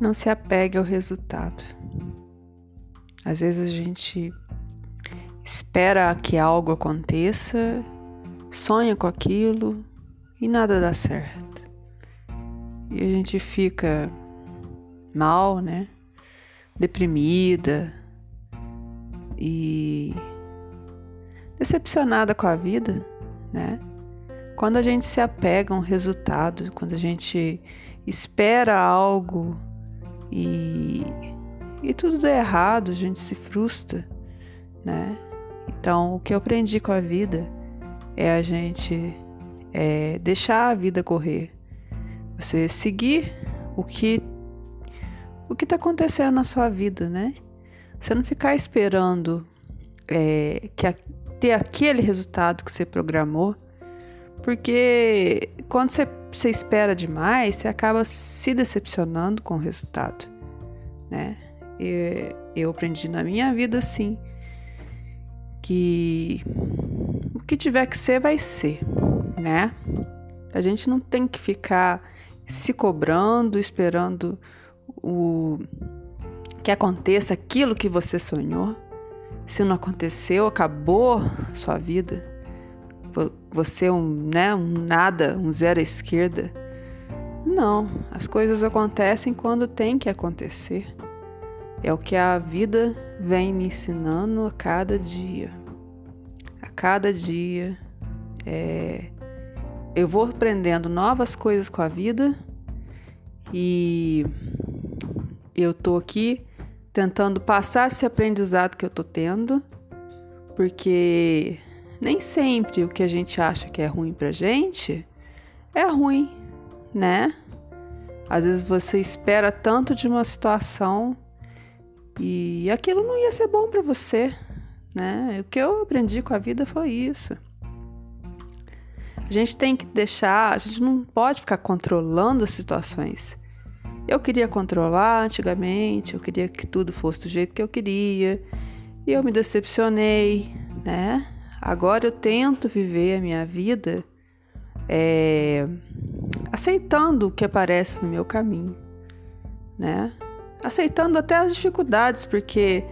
Não se apegue ao resultado. Às vezes a gente espera que algo aconteça, sonha com aquilo e nada dá certo. E a gente fica mal, né? Deprimida e decepcionada com a vida, né? Quando a gente se apega a um resultado, quando a gente espera algo e, e tudo dá errado, a gente se frustra, né? Então, o que eu aprendi com a vida é a gente é, deixar a vida correr, você seguir o que o que está acontecendo na sua vida, né? Você não ficar esperando é, que a, ter aquele resultado que você programou, porque quando você, você espera demais, você acaba se decepcionando com o resultado, né? E eu aprendi na minha vida assim que o que tiver que ser vai ser, né? A gente não tem que ficar se cobrando, esperando o que aconteça aquilo que você sonhou. Se não aconteceu, acabou sua vida. Você é um, né, um nada, um zero à esquerda. Não, as coisas acontecem quando tem que acontecer. É o que a vida vem me ensinando a cada dia. A cada dia é, eu vou aprendendo novas coisas com a vida e eu tô aqui tentando passar esse aprendizado que eu tô tendo, porque nem sempre o que a gente acha que é ruim pra gente é ruim, né? Às vezes você espera tanto de uma situação e aquilo não ia ser bom para você, né? O que eu aprendi com a vida foi isso. A gente tem que deixar, a gente não pode ficar controlando as situações. Eu queria controlar antigamente, eu queria que tudo fosse do jeito que eu queria, e eu me decepcionei, né? Agora eu tento viver a minha vida é, aceitando o que aparece no meu caminho, né? Aceitando até as dificuldades, porque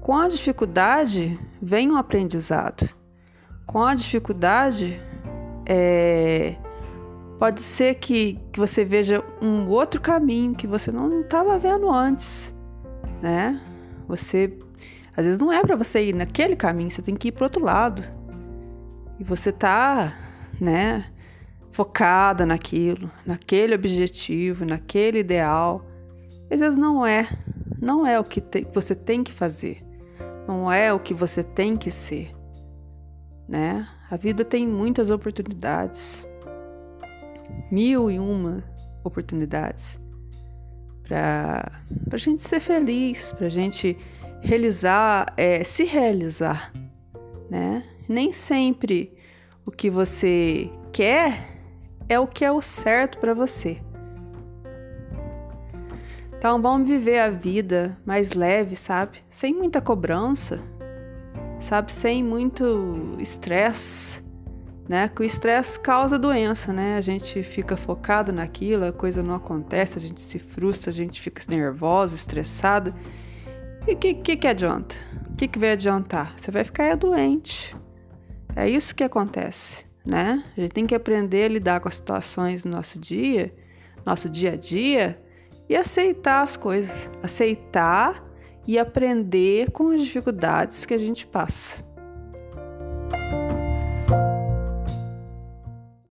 com a dificuldade vem um aprendizado. Com a dificuldade é, Pode ser que, que você veja um outro caminho que você não estava vendo antes, né? Você às vezes não é para você ir naquele caminho, você tem que ir para outro lado. E você tá, né, focada naquilo, naquele objetivo, naquele ideal. Às vezes não é, não é o que te, você tem que fazer. Não é o que você tem que ser, né? A vida tem muitas oportunidades mil e uma oportunidades para a gente ser feliz, para gente realizar, é, se realizar, né? Nem sempre o que você quer é o que é o certo para você. Então vamos viver a vida mais leve, sabe? Sem muita cobrança, sabe? Sem muito estresse, né? Que o estresse causa doença, né? A gente fica focado naquilo, a coisa não acontece, a gente se frustra, a gente fica nervosa, estressada. E o que, que, que adianta? O que, que vai adiantar? Você vai ficar doente. É isso que acontece, né? A gente tem que aprender a lidar com as situações do nosso dia, nosso dia a dia, e aceitar as coisas. Aceitar e aprender com as dificuldades que a gente passa.